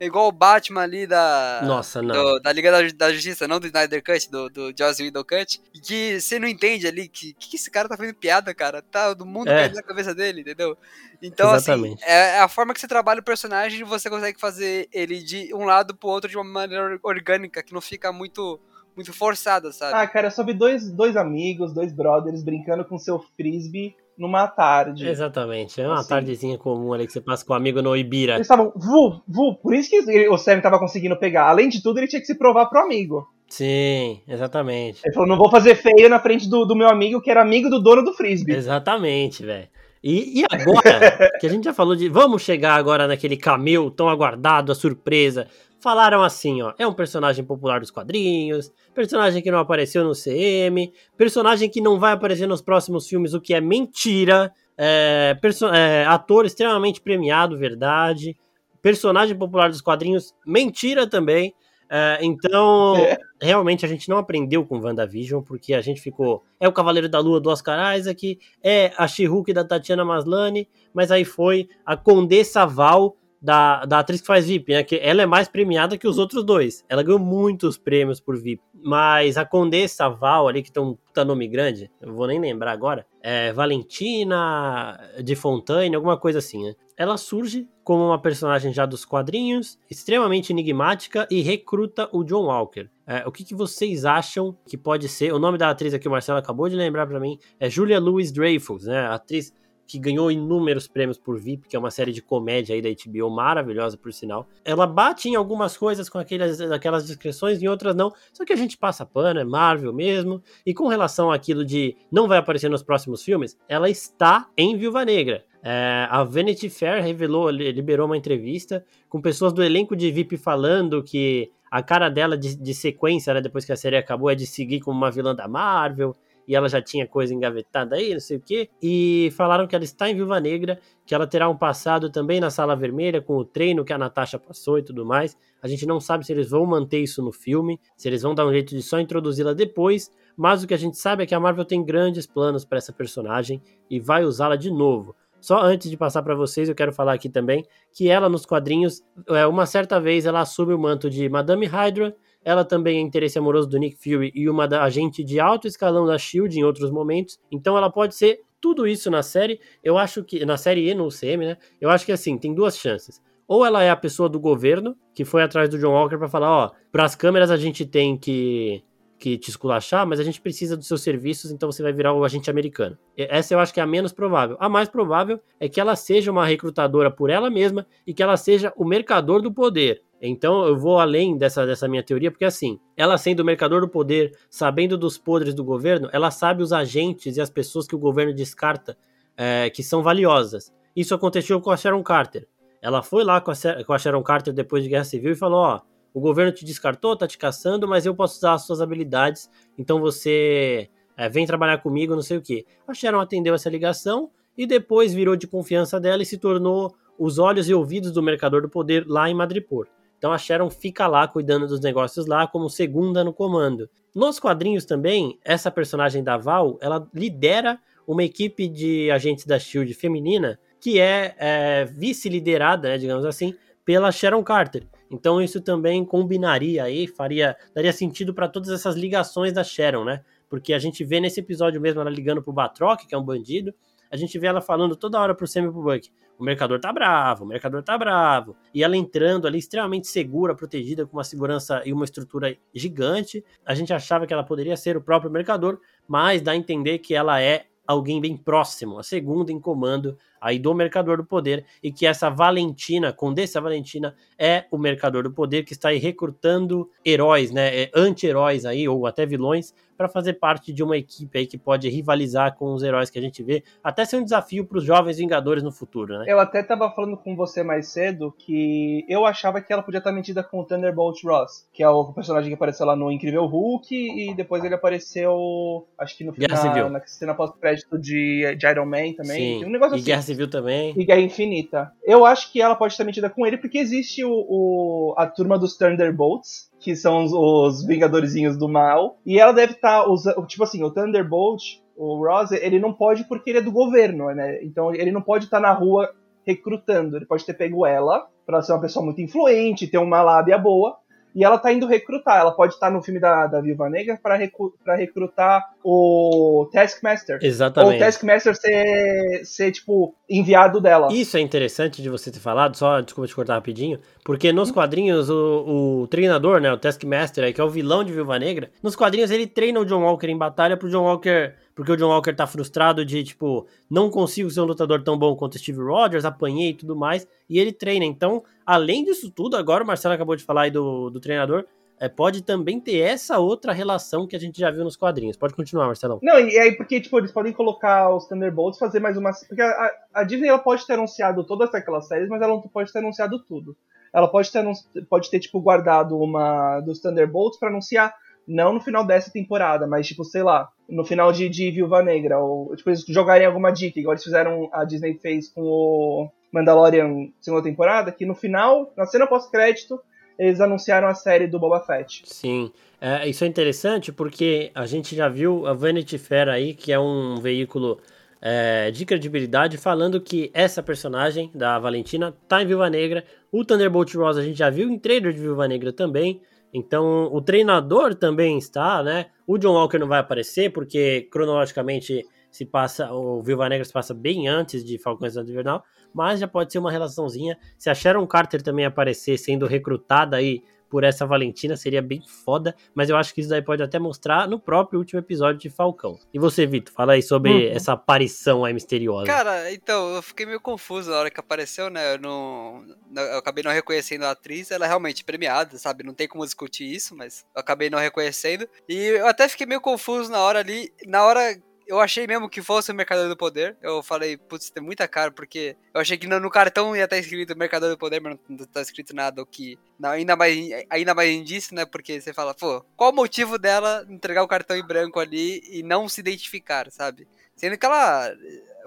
S3: igual o Batman ali da.
S1: Nossa, não.
S3: Do, da Liga da, da, Justiça, não do Snyder Cut, do, do Joss Whedon Cut. E que você não entende ali que, que esse cara tá fazendo piada, cara. Tá do mundo é. na cabeça dele, entendeu? Então, assim, Exatamente. assim, é, a forma que você trabalha o personagem, você consegue fazer ele de um lado pro outro de uma maneira orgânica, que não fica muito muito forçada, sabe?
S2: Ah, cara, eu só vi dois, dois amigos, dois brothers brincando com seu frisbee numa tarde.
S1: Exatamente. É uma assim. tardezinha comum ali que você passa com o um amigo no Ibira.
S2: Eles estavam, vu, vu, por isso que o Sam tava conseguindo pegar. Além de tudo, ele tinha que se provar pro amigo.
S1: Sim, exatamente.
S2: Ele falou, não vou fazer feio na frente do, do meu amigo, que era amigo do dono do frisbee.
S1: Exatamente, velho. E, e, agora, que a gente já falou de. Vamos chegar agora naquele cameo tão aguardado, a surpresa falaram assim, ó, é um personagem popular dos quadrinhos, personagem que não apareceu no CM, personagem que não vai aparecer nos próximos filmes, o que é mentira, é, é, ator extremamente premiado, verdade, personagem popular dos quadrinhos, mentira também. É, então, é. realmente a gente não aprendeu com WandaVision, porque a gente ficou. É o Cavaleiro da Lua do Oscar Isaac, é a She-Hulk da Tatiana Maslany, mas aí foi a Condessa Val da, da atriz que faz VIP, né? Que ela é mais premiada que os outros dois. Ela ganhou muitos prêmios por VIP. Mas a Condessa Val ali, que tem um puta nome grande, eu vou nem lembrar agora, é Valentina de Fontaine, alguma coisa assim, né? Ela surge como uma personagem já dos quadrinhos, extremamente enigmática e recruta o John Walker. É, o que, que, vocês acham que pode ser? O nome da atriz aqui, o Marcelo acabou de lembrar para mim, é Julia Louis Dreyfus, né? A atriz que ganhou inúmeros prêmios por VIP, que é uma série de comédia aí da HBO, maravilhosa por sinal. Ela bate em algumas coisas com aquelas, aquelas descrições, em outras não, só que a gente passa pano, é Marvel mesmo. E com relação àquilo de não vai aparecer nos próximos filmes, ela está em Viúva Negra. É, a Vanity Fair revelou, liberou uma entrevista com pessoas do elenco de VIP falando que a cara dela de, de sequência, né, depois que a série acabou, é de seguir como uma vilã da Marvel, e ela já tinha coisa engavetada aí, não sei o quê. E falaram que ela está em Viúva Negra, que ela terá um passado também na Sala Vermelha, com o treino que a Natasha passou e tudo mais. A gente não sabe se eles vão manter isso no filme, se eles vão dar um jeito de só introduzi-la depois, mas o que a gente sabe é que a Marvel tem grandes planos para essa personagem e vai usá-la de novo. Só antes de passar para vocês, eu quero falar aqui também que ela nos quadrinhos, é, uma certa vez ela assume o manto de Madame Hydra, ela também é interesse amoroso do Nick Fury e uma da agente de alto escalão da Shield em outros momentos. Então ela pode ser tudo isso na série. Eu acho que na série e no UCM, né? Eu acho que assim, tem duas chances. Ou ela é a pessoa do governo que foi atrás do John Walker para falar, ó, para as câmeras a gente tem que que te esculachar, mas a gente precisa dos seus serviços, então você vai virar o agente americano. Essa eu acho que é a menos provável. A mais provável é que ela seja uma recrutadora por ela mesma e que ela seja o mercador do poder. Então eu vou além dessa, dessa minha teoria, porque assim, ela sendo o mercador do poder, sabendo dos podres do governo, ela sabe os agentes e as pessoas que o governo descarta é, que são valiosas. Isso aconteceu com a Sharon Carter. Ela foi lá com a, com a Sharon Carter depois de Guerra Civil e falou: Ó, o governo te descartou, tá te caçando, mas eu posso usar as suas habilidades, então você é, vem trabalhar comigo, não sei o que. A Sharon atendeu essa ligação e depois virou de confiança dela e se tornou os olhos e ouvidos do mercador do poder lá em Madripoor. Então a Sharon fica lá cuidando dos negócios lá como segunda no comando. Nos quadrinhos também, essa personagem da Val, ela lidera uma equipe de agentes da SHIELD feminina que é, é vice-liderada, né, digamos assim, pela Sharon Carter. Então isso também combinaria aí, faria, daria sentido para todas essas ligações da Sharon, né? Porque a gente vê nesse episódio mesmo ela ligando pro Batroc, que é um bandido, a gente vê ela falando toda hora pro Sam e pro Buck, o mercador tá bravo, o mercador tá bravo. E ela entrando ali extremamente segura, protegida, com uma segurança e uma estrutura gigante. A gente achava que ela poderia ser o próprio mercador, mas dá a entender que ela é alguém bem próximo, a segunda em comando aí do Mercador do Poder, e que essa Valentina, Condessa Valentina, é o Mercador do Poder que está aí recrutando heróis, né, é, anti-heróis aí, ou até vilões, para fazer parte de uma equipe aí que pode rivalizar com os heróis que a gente vê, até ser um desafio para os jovens Vingadores no futuro, né?
S2: Eu até tava falando com você mais cedo que eu achava que ela podia estar metida com o Thunderbolt Ross, que é o personagem que apareceu lá no Incrível Hulk e depois ele apareceu, acho que no final, na cena pós-crédito de, de, Iron Man também.
S1: Sim. Um negócio assim. Civil também.
S2: E Guerra Infinita. Eu acho que ela pode estar metida com ele porque existe o, o a turma dos Thunderbolts, que são os, os Vingadorzinhos do Mal. E ela deve estar tá usando. Tipo assim, o Thunderbolt, o Ross, ele não pode porque ele é do governo, né? Então ele não pode estar tá na rua recrutando. Ele pode ter pego ela para ser uma pessoa muito influente, ter uma lábia boa. E ela tá indo recrutar. Ela pode estar no filme da, da Viúva Negra para recru, recrutar o Taskmaster.
S1: Exatamente.
S2: Ou o Taskmaster ser, ser, tipo, enviado dela.
S1: Isso é interessante de você ter falado, só desculpa te cortar rapidinho, porque nos quadrinhos o, o treinador, né, o Taskmaster, que é o vilão de Viúva Negra, nos quadrinhos ele treina o John Walker em batalha pro John Walker porque o John Walker tá frustrado de, tipo, não consigo ser um lutador tão bom quanto Steve Rogers, apanhei e tudo mais, e ele treina. Então, além disso tudo, agora o Marcelo acabou de falar aí do, do treinador, é, pode também ter essa outra relação que a gente já viu nos quadrinhos. Pode continuar, Marcelão.
S2: Não, e aí porque, tipo, eles podem colocar os Thunderbolts, fazer mais uma... Porque a, a Disney, ela pode ter anunciado todas aquelas séries, mas ela não pode ter anunciado tudo. Ela pode ter, pode ter tipo, guardado uma dos Thunderbolts para anunciar não no final dessa temporada, mas tipo, sei lá, no final de, de Viúva Negra, ou tipo, eles jogarem alguma dica, igual eles fizeram, a Disney fez com o Mandalorian segunda temporada, que no final, na cena pós-crédito, eles anunciaram a série do Boba Fett.
S1: Sim, é, isso é interessante porque a gente já viu a Vanity Fair aí, que é um veículo é, de credibilidade, falando que essa personagem da Valentina tá em Viúva Negra. O Thunderbolt Ross a gente já viu em trailer de Viúva Negra também. Então, o treinador também está, né? O John Walker não vai aparecer, porque cronologicamente se passa, o Viúva Negra se passa bem antes de Falcões do Invernal, mas já pode ser uma relaçãozinha. Se a Sharon Carter também aparecer sendo recrutada aí por essa Valentina seria bem foda, mas eu acho que isso daí pode até mostrar no próprio último episódio de Falcão. E você, Vitor, fala aí sobre uhum. essa aparição aí misteriosa.
S3: Cara, então, eu fiquei meio confuso na hora que apareceu, né? Eu não. Eu acabei não reconhecendo a atriz, ela é realmente premiada, sabe? Não tem como discutir isso, mas eu acabei não reconhecendo. E eu até fiquei meio confuso na hora ali. Na hora eu achei mesmo que fosse o Mercador do Poder. Eu falei, putz, tem muita cara, porque eu achei que no, cartão ia estar escrito Mercador do Poder, mas não tá escrito nada o que. Ainda mais, ainda mais indício, né? Porque você fala, pô, qual o motivo dela entregar o cartão em branco ali e não se identificar, sabe? Sendo que ela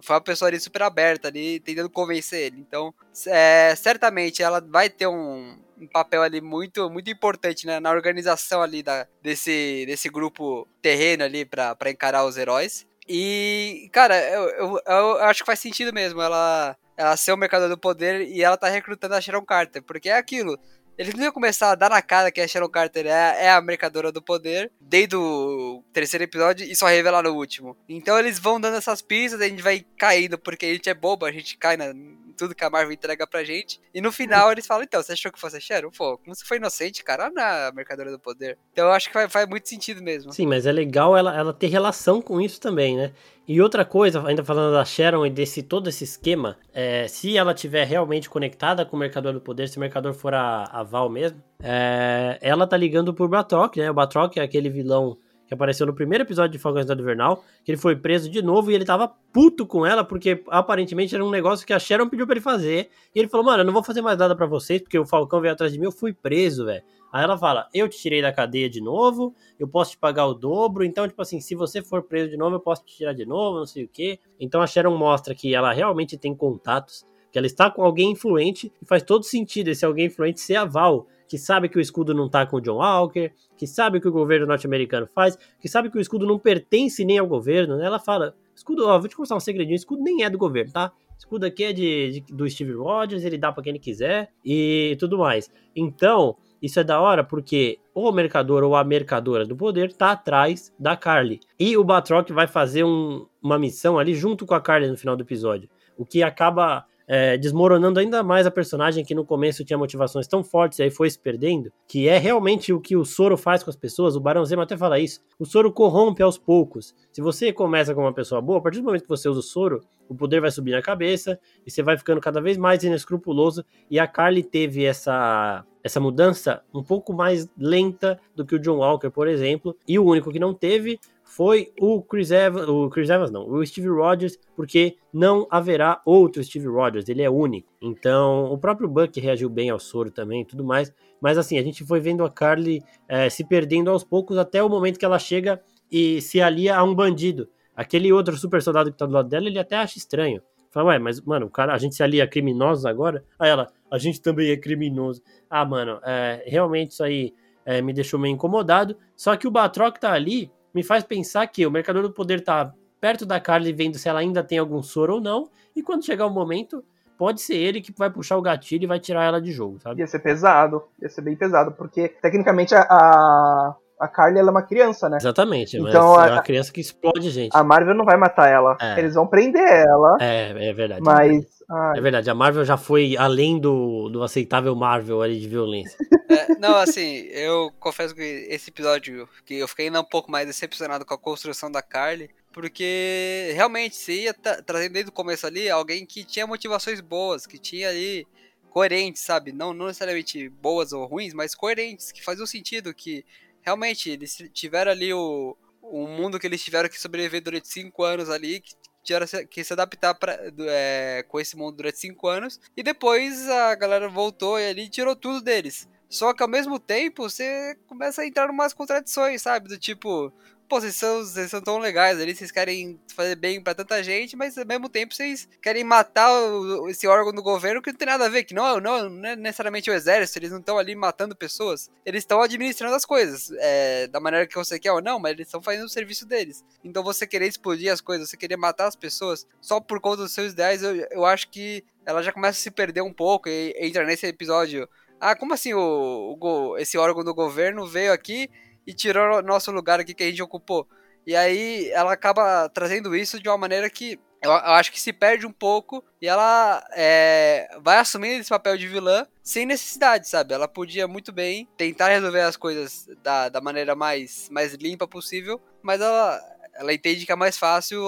S3: foi uma pessoa ali super aberta ali, tentando convencer ele. Então, é, certamente ela vai ter um, um papel ali muito, muito importante né, na organização ali da, desse, desse grupo terreno ali para encarar os heróis. E, cara, eu, eu, eu, acho que faz sentido mesmo ela, ela ser o mercador do poder e ela tá recrutando a Sharon Carter, porque é aquilo. Eles não iam começar a dar na cara que a Sharon Carter é, é a mercadora do poder desde o terceiro episódio e só revelar no último. Então eles vão dando essas pistas, a gente vai caindo porque a gente é bobo, a gente cai na, tudo que a Marvel entrega pra gente. E no final eles falam, então, você achou que fosse a Sharon? Pô, como você foi inocente, cara, na Mercadora do Poder. Então eu acho que faz, faz muito sentido mesmo.
S1: Sim, mas é legal ela, ela ter relação com isso também, né? E outra coisa, ainda falando da Sharon e desse todo esse esquema, é, se ela tiver realmente conectada com o Mercador do Poder, se o Mercador for a, a Val mesmo, é, ela tá ligando pro Batroc, né? O Batroc é aquele vilão que apareceu no primeiro episódio de Falcão do Invernal, que ele foi preso de novo e ele tava puto com ela, porque aparentemente era um negócio que a Sharon pediu pra ele fazer. E ele falou, mano, eu não vou fazer mais nada para vocês, porque o Falcão veio atrás de mim, eu fui preso, velho. Aí ela fala, eu te tirei da cadeia de novo, eu posso te pagar o dobro, então, tipo assim, se você for preso de novo, eu posso te tirar de novo, não sei o quê. Então a Sharon mostra que ela realmente tem contatos, que ela está com alguém influente, e faz todo sentido esse alguém influente ser a Val, que sabe que o escudo não tá com o John Walker, que sabe que o governo norte-americano faz, que sabe que o escudo não pertence nem ao governo, né? Ela fala, escudo, ó, vou te contar um segredinho, escudo nem é do governo, tá? Escudo aqui é de, de do Steve Rogers, ele dá para quem ele quiser e tudo mais. Então, isso é da hora porque o mercador ou a mercadora do poder tá atrás da Carly. E o Batroc vai fazer um, uma missão ali junto com a Carly no final do episódio. O que acaba é, desmoronando ainda mais a personagem que no começo tinha motivações tão fortes e aí foi se perdendo, que é realmente o que o Soro faz com as pessoas, o Barão Zemo até fala isso, o Soro corrompe aos poucos. Se você começa com uma pessoa boa, a partir do momento que você usa o Soro, o poder vai subir na cabeça e você vai ficando cada vez mais inescrupuloso. E a Carly teve essa essa mudança um pouco mais lenta do que o John Walker, por exemplo, e o único que não teve foi o Chris Evans, o Chris Evans não, o Steve Rogers, porque não haverá outro Steve Rogers, ele é único. Então, o próprio Buck reagiu bem ao soro também e tudo mais, mas assim, a gente foi vendo a Carly é, se perdendo aos poucos até o momento que ela chega e se alia a um bandido. Aquele outro super soldado que tá do lado dela, ele até acha estranho. Fala, ué, mas, mano, o cara, a gente se alia a criminosos agora? Aí ela, a gente também é criminoso. Ah, mano, é, realmente isso aí é, me deixou meio incomodado. Só que o Batroc tá ali me faz pensar que o Mercador do Poder tá perto da Carly vendo se ela ainda tem algum soro ou não, e quando chegar o momento, pode ser ele que vai puxar o gatilho e vai tirar ela de jogo, sabe?
S2: Ia ser pesado, ia ser bem pesado, porque tecnicamente a, a Carly ela é uma criança, né?
S1: Exatamente, então, é uma criança que explode gente.
S2: A Marvel não vai matar ela, é. eles vão prender ela.
S1: É, é verdade.
S2: Mas
S1: Ai. É verdade, a Marvel já foi além do, do aceitável Marvel ali de violência.
S3: É, não, assim, eu confesso que esse episódio, que eu fiquei ainda um pouco mais decepcionado com a construção da Carly, porque realmente você ia trazendo desde o começo ali alguém que tinha motivações boas, que tinha ali coerentes, sabe? Não, não necessariamente boas ou ruins, mas coerentes, que faziam sentido, que realmente eles tiveram ali o, o mundo que eles tiveram que sobreviver durante cinco anos ali, que tiveram que se adaptar pra, é, com esse mundo durante cinco anos. E depois a galera voltou e ali tirou tudo deles. Só que ao mesmo tempo você começa a entrar em umas contradições, sabe? Do tipo, pô, vocês são, vocês são tão legais ali, vocês querem fazer bem para tanta gente, mas ao mesmo tempo vocês querem matar o, esse órgão do governo que não tem nada a ver, que não, não, não é necessariamente o exército, eles não estão ali matando pessoas, eles estão administrando as coisas, é, da maneira que você quer ou não, mas eles estão fazendo o serviço deles. Então você querer explodir as coisas, você querer matar as pessoas só por conta dos seus ideais, eu, eu acho que ela já começa a se perder um pouco e entra nesse episódio. Ah, como assim o, o esse órgão do governo veio aqui e tirou nosso lugar aqui que a gente ocupou. E aí ela acaba trazendo isso de uma maneira que eu, acho que se perde um pouco e ela é, vai assumindo esse papel de vilã sem necessidade, sabe? Ela podia muito bem tentar resolver as coisas da, da maneira mais, mais limpa possível, mas ela, ela entende que é mais fácil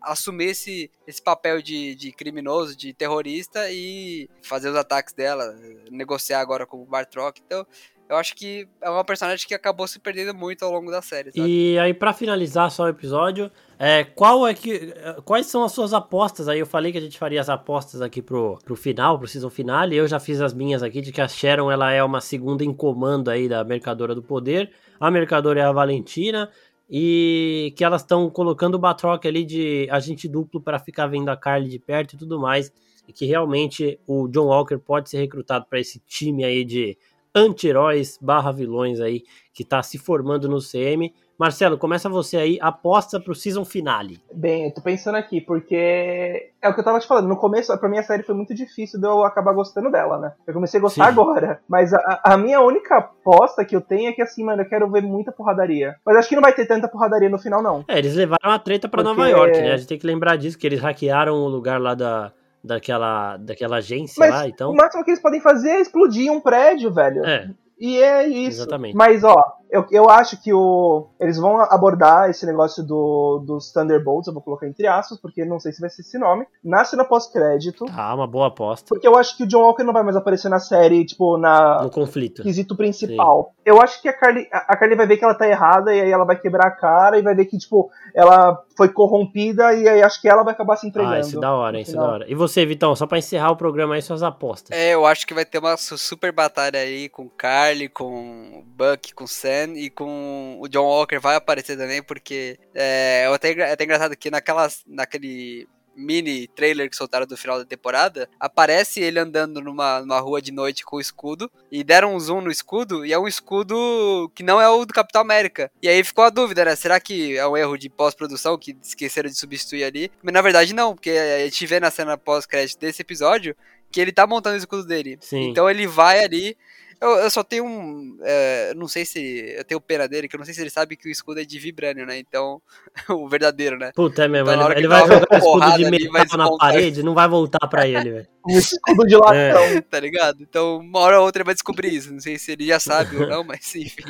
S3: assumir esse, esse papel de, de criminoso, de terrorista e fazer os ataques dela, negociar agora com o Bartrock. Então, eu acho que é uma personagem que acabou se perdendo muito ao longo da série. Sabe?
S1: E aí, para finalizar só o episódio, é, qual é que, quais são as suas apostas? Aí eu falei que a gente faria as apostas aqui pro, pro final, pro season final, e eu já fiz as minhas aqui de que a Sharon ela é uma segunda em comando aí da Mercadora do Poder, a Mercadora é a Valentina, e que elas estão colocando o Batroc ali de agente duplo para ficar vendo a Carly de perto e tudo mais, e que realmente o John Walker pode ser recrutado para esse time aí de anti-heróis barra vilões aí que tá se formando no CM. Marcelo, começa você aí, aposta pro season finale.
S2: Bem, eu tô pensando aqui, porque é o que eu tava te falando. No começo, pra mim, a série foi muito difícil de eu acabar gostando dela, né? Eu comecei a gostar Sim. agora. Mas a, a, minha única aposta que eu tenho é que, assim, mano, eu quero ver muita porradaria. Mas acho que não vai ter tanta porradaria no final, não.
S1: É, eles levaram a treta pra porque... Nova York, né? A gente tem que lembrar disso, que eles hackearam o lugar lá da, daquela, daquela agência
S2: Mas
S1: lá, então.
S2: O máximo que eles podem fazer é explodir um prédio, velho.
S1: É.
S2: E é isso.
S1: Exatamente.
S2: Mas, ó, eu, eu acho que o, eles vão abordar esse negócio do, dos Thunderbolts, eu vou colocar entre aspas, porque não sei se vai ser esse nome, na cena pós-crédito.
S1: Ah, uma boa aposta.
S2: Porque eu acho que o John Walker não vai mais aparecer na série, tipo, na...
S1: No conflito.
S2: Quesito principal. Sim. Eu acho que a Carly, a Carly vai ver que ela tá errada, e aí ela vai quebrar a cara, e vai ver que, tipo, ela foi corrompida, e aí acho que ela vai acabar se entregando. Ah,
S1: isso é da hora, isso é da hora. E você, Vitão, só pra encerrar o programa aí, suas apostas.
S3: É, eu acho que vai ter uma super batalha aí com Carly, com Buck, com Sam, e com o John Walker vai aparecer também, porque é, é, até, é até engraçado que naquelas, naquele mini trailer que soltaram do final da temporada, aparece ele andando numa, numa rua de noite com o escudo, e deram um zoom no escudo, e é um escudo que não é o do Capitão América. E aí ficou a dúvida, né? Será que é um erro de pós-produção que esqueceram de substituir ali? Mas na verdade não, porque a gente vê na cena pós-crédito desse episódio que ele tá montando o escudo dele.
S1: Sim.
S3: Então ele vai ali eu, eu só tenho um. É, não sei se. Eu tenho pena dele, que eu não sei se ele sabe que o escudo é de vibrânio, né? Então. o verdadeiro, né?
S1: Puta, é mesmo. Então, ele, ele vai jogar o escudo de metal na parede não vai voltar pra ele, velho.
S2: Um escudo de latão. É.
S3: Tá ligado? Então, uma hora ou outra ele vai descobrir isso. Não sei se ele já sabe ou não, mas enfim.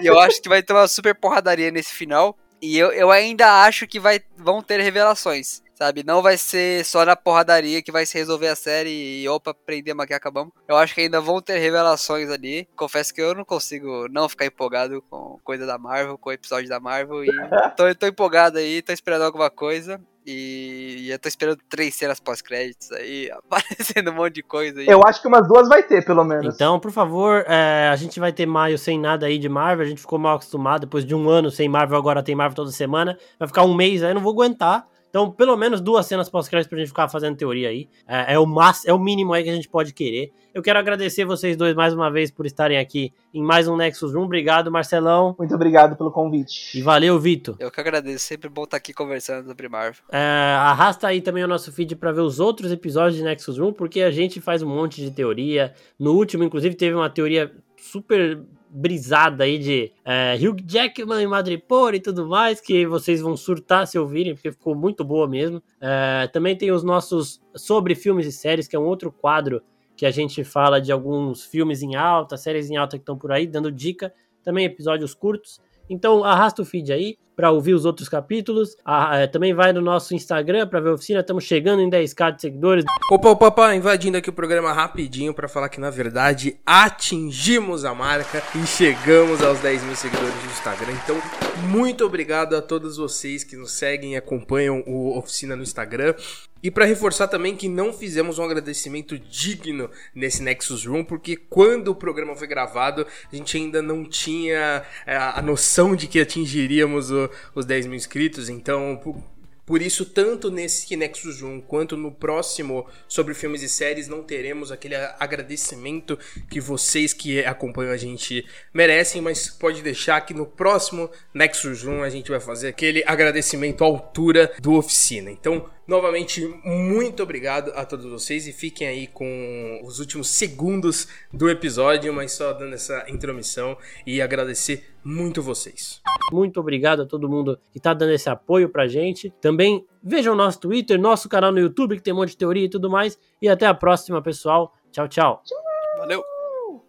S3: e eu acho que vai ter uma super porradaria nesse final. E eu, eu ainda acho que vai, vão ter revelações sabe? Não vai ser só na porradaria que vai se resolver a série e opa, prendemos aqui, acabamos. Eu acho que ainda vão ter revelações ali. Confesso que eu não consigo não ficar empolgado com coisa da Marvel, com o episódio da Marvel. E tô, tô empolgado aí, tô esperando alguma coisa. E eu tô esperando três cenas pós-créditos aí, aparecendo um monte de coisa aí.
S2: Eu acho que umas duas vai ter, pelo menos.
S1: Então, por favor, é, a gente vai ter maio sem nada aí de Marvel. A gente ficou mal acostumado. Depois de um ano sem Marvel, agora tem Marvel toda semana. Vai ficar um mês aí, eu não vou aguentar. Então, pelo menos duas cenas pós-crédito pra gente ficar fazendo teoria aí. É, é, o máximo, é o mínimo aí que a gente pode querer. Eu quero agradecer vocês dois mais uma vez por estarem aqui em mais um Nexus Room. Obrigado, Marcelão.
S2: Muito obrigado pelo convite.
S1: E valeu, Vitor.
S3: Eu que agradeço. Sempre bom estar aqui conversando sobre Marvel.
S1: É, arrasta aí também o nosso feed para ver os outros episódios de Nexus Room, porque a gente faz um monte de teoria. No último, inclusive, teve uma teoria super brisada aí de é, Hugh Jackman e Madripoor e tudo mais, que vocês vão surtar se ouvirem, porque ficou muito boa mesmo. É, também tem os nossos sobre filmes e séries, que é um outro quadro que a gente fala de alguns filmes em alta, séries em alta que estão por aí, dando dica. Também episódios curtos. Então arrasta o feed aí para ouvir os outros capítulos. Ah, é, também vai no nosso Instagram para ver a oficina. Estamos chegando em 10k de seguidores.
S4: Opa, opa, opa, invadindo aqui o programa rapidinho para falar que na verdade atingimos a marca e chegamos aos 10 mil seguidores no Instagram. Então, muito obrigado a todos vocês que nos seguem e acompanham o Oficina no Instagram. E para reforçar também que não fizemos um agradecimento digno nesse Nexus Room, porque quando o programa foi gravado, a gente ainda não tinha é, a noção de que atingiríamos os 10 mil inscritos. Então, por isso, tanto nesse Nexus 1 quanto no próximo sobre filmes e séries, não teremos aquele agradecimento que vocês que acompanham a gente merecem, mas pode deixar que no próximo Nexus 1 a gente vai fazer aquele agradecimento à altura do oficina. Então, novamente, muito obrigado a todos vocês e fiquem aí com os últimos segundos do episódio, mas só dando essa intromissão e agradecer muito vocês.
S1: Muito obrigado a todo mundo que está dando esse apoio pra gente. Também vejam nosso Twitter, nosso canal no YouTube, que tem um monte de teoria e tudo mais. E até a próxima, pessoal. Tchau, tchau.
S3: Valeu!